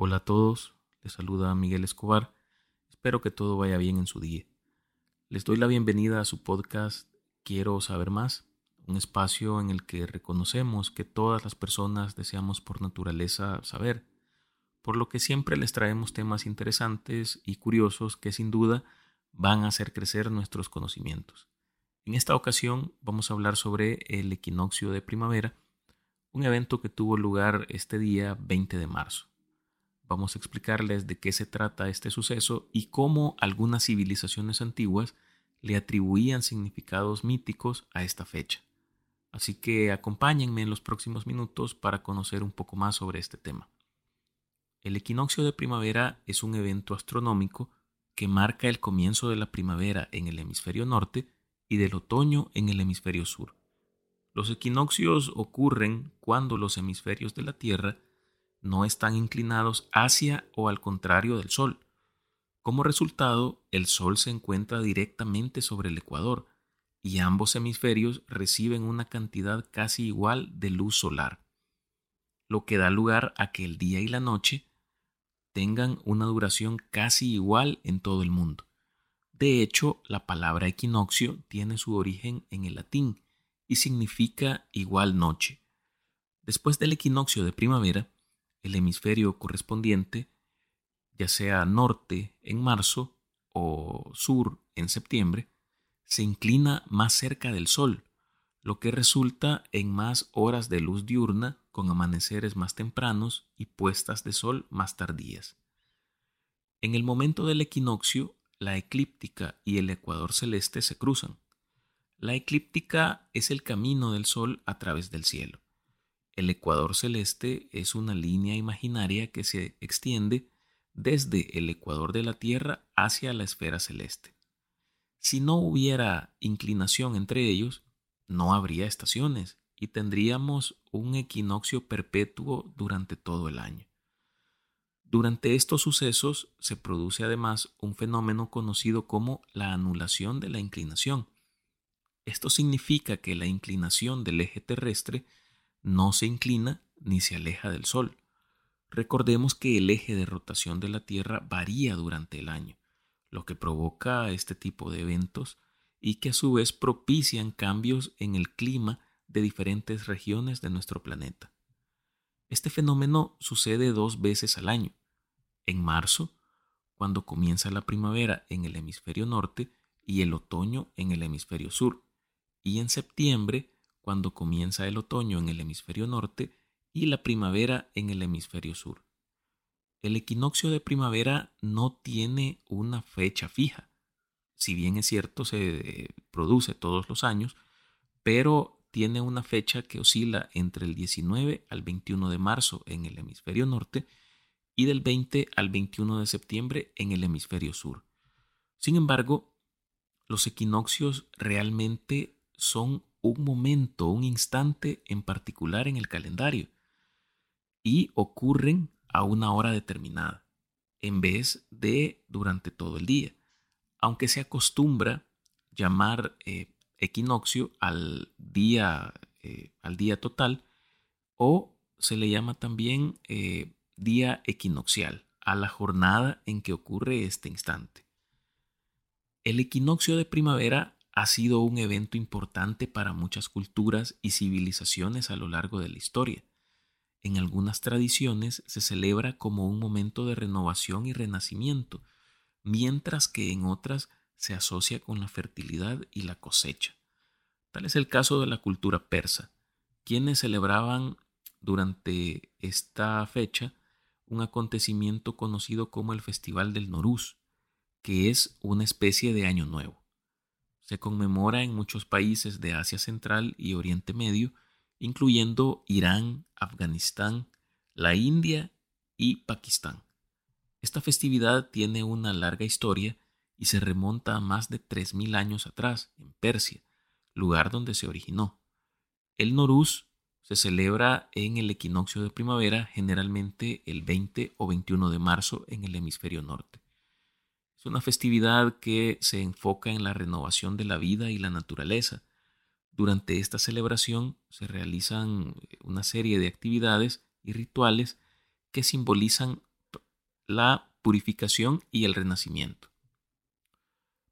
Hola a todos, les saluda Miguel Escobar. Espero que todo vaya bien en su día. Les doy la bienvenida a su podcast Quiero saber más, un espacio en el que reconocemos que todas las personas deseamos por naturaleza saber, por lo que siempre les traemos temas interesantes y curiosos que sin duda van a hacer crecer nuestros conocimientos. En esta ocasión vamos a hablar sobre el equinoccio de primavera, un evento que tuvo lugar este día 20 de marzo. Vamos a explicarles de qué se trata este suceso y cómo algunas civilizaciones antiguas le atribuían significados míticos a esta fecha. Así que acompáñenme en los próximos minutos para conocer un poco más sobre este tema. El equinoccio de primavera es un evento astronómico que marca el comienzo de la primavera en el hemisferio norte y del otoño en el hemisferio sur. Los equinoccios ocurren cuando los hemisferios de la Tierra no están inclinados hacia o al contrario del Sol. Como resultado, el Sol se encuentra directamente sobre el ecuador y ambos hemisferios reciben una cantidad casi igual de luz solar, lo que da lugar a que el día y la noche tengan una duración casi igual en todo el mundo. De hecho, la palabra equinoccio tiene su origen en el latín y significa igual noche. Después del equinoccio de primavera, el hemisferio correspondiente, ya sea norte en marzo o sur en septiembre, se inclina más cerca del Sol, lo que resulta en más horas de luz diurna con amaneceres más tempranos y puestas de sol más tardías. En el momento del equinoccio, la eclíptica y el ecuador celeste se cruzan. La eclíptica es el camino del Sol a través del cielo. El ecuador celeste es una línea imaginaria que se extiende desde el ecuador de la Tierra hacia la esfera celeste. Si no hubiera inclinación entre ellos, no habría estaciones y tendríamos un equinoccio perpetuo durante todo el año. Durante estos sucesos se produce además un fenómeno conocido como la anulación de la inclinación. Esto significa que la inclinación del eje terrestre no se inclina ni se aleja del Sol. Recordemos que el eje de rotación de la Tierra varía durante el año, lo que provoca este tipo de eventos y que a su vez propician cambios en el clima de diferentes regiones de nuestro planeta. Este fenómeno sucede dos veces al año. En marzo, cuando comienza la primavera en el hemisferio norte y el otoño en el hemisferio sur, y en septiembre, cuando comienza el otoño en el hemisferio norte y la primavera en el hemisferio sur. El equinoccio de primavera no tiene una fecha fija. Si bien es cierto, se eh, produce todos los años, pero tiene una fecha que oscila entre el 19 al 21 de marzo en el hemisferio norte y del 20 al 21 de septiembre en el hemisferio sur. Sin embargo, los equinoccios realmente son un momento, un instante en particular en el calendario y ocurren a una hora determinada en vez de durante todo el día, aunque se acostumbra llamar eh, equinoccio al día, eh, al día total o se le llama también eh, día equinoccial a la jornada en que ocurre este instante. El equinoccio de primavera ha sido un evento importante para muchas culturas y civilizaciones a lo largo de la historia. En algunas tradiciones se celebra como un momento de renovación y renacimiento, mientras que en otras se asocia con la fertilidad y la cosecha. Tal es el caso de la cultura persa, quienes celebraban durante esta fecha un acontecimiento conocido como el Festival del Noruz, que es una especie de Año Nuevo. Se conmemora en muchos países de Asia Central y Oriente Medio, incluyendo Irán, Afganistán, la India y Pakistán. Esta festividad tiene una larga historia y se remonta a más de 3.000 años atrás, en Persia, lugar donde se originó. El Noruz se celebra en el equinoccio de primavera, generalmente el 20 o 21 de marzo en el hemisferio norte. Es una festividad que se enfoca en la renovación de la vida y la naturaleza. Durante esta celebración se realizan una serie de actividades y rituales que simbolizan la purificación y el renacimiento.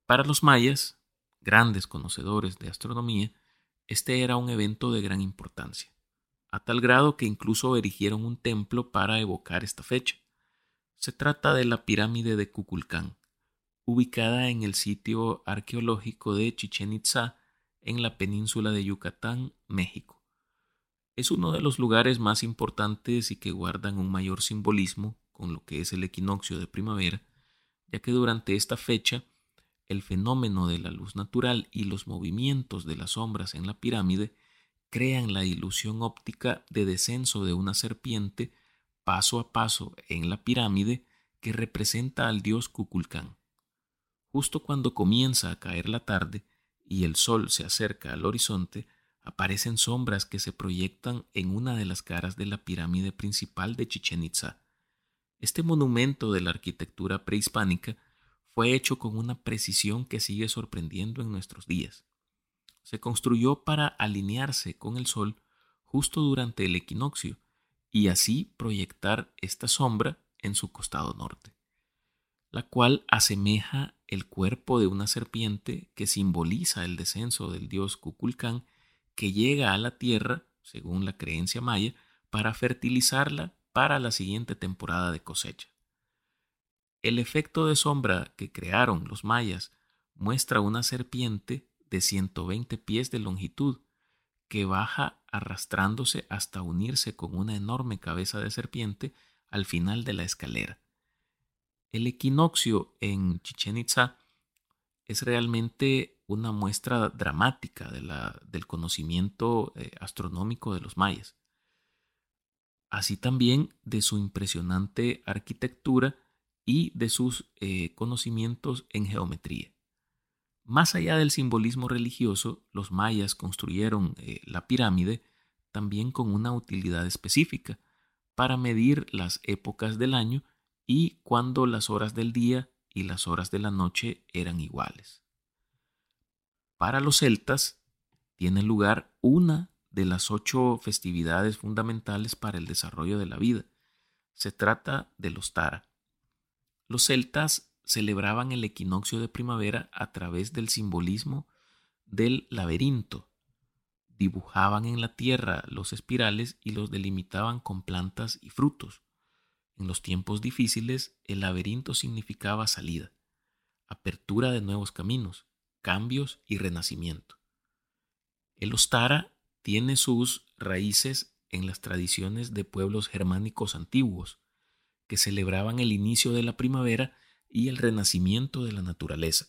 Para los mayas, grandes conocedores de astronomía, este era un evento de gran importancia, a tal grado que incluso erigieron un templo para evocar esta fecha. Se trata de la pirámide de Kukulcán, ubicada en el sitio arqueológico de Chichen Itza, en la península de Yucatán, México. Es uno de los lugares más importantes y que guardan un mayor simbolismo con lo que es el equinoccio de primavera, ya que durante esta fecha el fenómeno de la luz natural y los movimientos de las sombras en la pirámide crean la ilusión óptica de descenso de una serpiente paso a paso en la pirámide que representa al dios Kukulcán. Justo cuando comienza a caer la tarde y el sol se acerca al horizonte, aparecen sombras que se proyectan en una de las caras de la pirámide principal de Chichen Itza. Este monumento de la arquitectura prehispánica fue hecho con una precisión que sigue sorprendiendo en nuestros días. Se construyó para alinearse con el Sol justo durante el equinoccio y así proyectar esta sombra en su costado norte, la cual asemeja el cuerpo de una serpiente que simboliza el descenso del dios Kukulcán que llega a la tierra, según la creencia maya, para fertilizarla para la siguiente temporada de cosecha. El efecto de sombra que crearon los mayas muestra una serpiente de 120 pies de longitud que baja arrastrándose hasta unirse con una enorme cabeza de serpiente al final de la escalera. El equinoccio en Chichen Itza es realmente una muestra dramática del conocimiento eh, astronómico de los mayas, así también de su impresionante arquitectura y de sus eh, conocimientos en geometría. Más allá del simbolismo religioso, los mayas construyeron eh, la pirámide también con una utilidad específica para medir las épocas del año y cuando las horas del día y las horas de la noche eran iguales. Para los celtas tiene lugar una de las ocho festividades fundamentales para el desarrollo de la vida. Se trata de los Tara, los celtas celebraban el equinoccio de primavera a través del simbolismo del laberinto. Dibujaban en la tierra los espirales y los delimitaban con plantas y frutos. En los tiempos difíciles, el laberinto significaba salida, apertura de nuevos caminos, cambios y renacimiento. El Ostara tiene sus raíces en las tradiciones de pueblos germánicos antiguos, que celebraban el inicio de la primavera y el renacimiento de la naturaleza.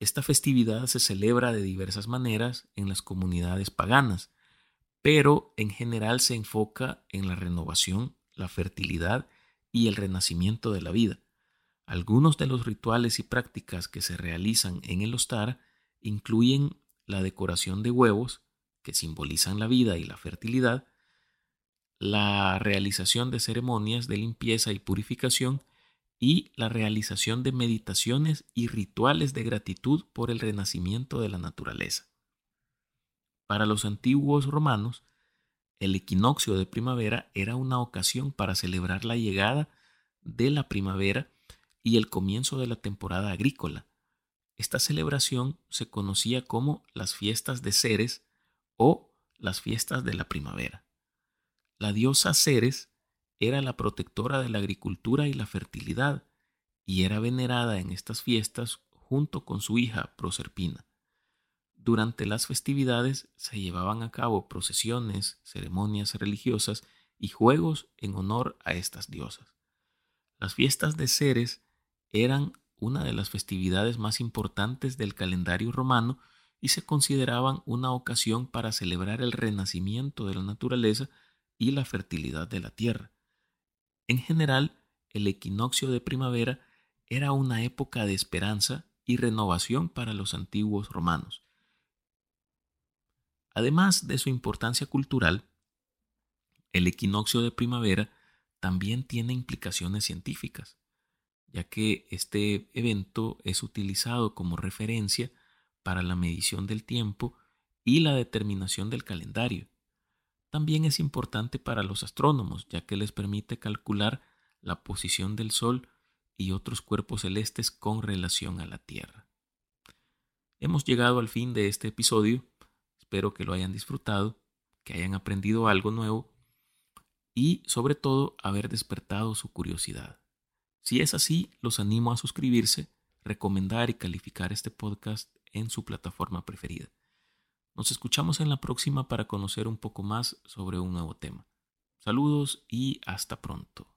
Esta festividad se celebra de diversas maneras en las comunidades paganas, pero en general se enfoca en la renovación, la fertilidad y el renacimiento de la vida. Algunos de los rituales y prácticas que se realizan en el Ostar incluyen la decoración de huevos, que simbolizan la vida y la fertilidad, la realización de ceremonias de limpieza y purificación y la realización de meditaciones y rituales de gratitud por el renacimiento de la naturaleza. Para los antiguos romanos, el equinoccio de primavera era una ocasión para celebrar la llegada de la primavera y el comienzo de la temporada agrícola. Esta celebración se conocía como las fiestas de Ceres o las fiestas de la primavera. La diosa Ceres era la protectora de la agricultura y la fertilidad, y era venerada en estas fiestas junto con su hija Proserpina. Durante las festividades se llevaban a cabo procesiones, ceremonias religiosas y juegos en honor a estas diosas. Las fiestas de Ceres eran una de las festividades más importantes del calendario romano y se consideraban una ocasión para celebrar el renacimiento de la naturaleza y la fertilidad de la tierra. En general, el equinoccio de primavera era una época de esperanza y renovación para los antiguos romanos. Además de su importancia cultural, el equinoccio de primavera también tiene implicaciones científicas, ya que este evento es utilizado como referencia para la medición del tiempo y la determinación del calendario también es importante para los astrónomos, ya que les permite calcular la posición del Sol y otros cuerpos celestes con relación a la Tierra. Hemos llegado al fin de este episodio. Espero que lo hayan disfrutado, que hayan aprendido algo nuevo y sobre todo haber despertado su curiosidad. Si es así, los animo a suscribirse, recomendar y calificar este podcast en su plataforma preferida. Nos escuchamos en la próxima para conocer un poco más sobre un nuevo tema. Saludos y hasta pronto.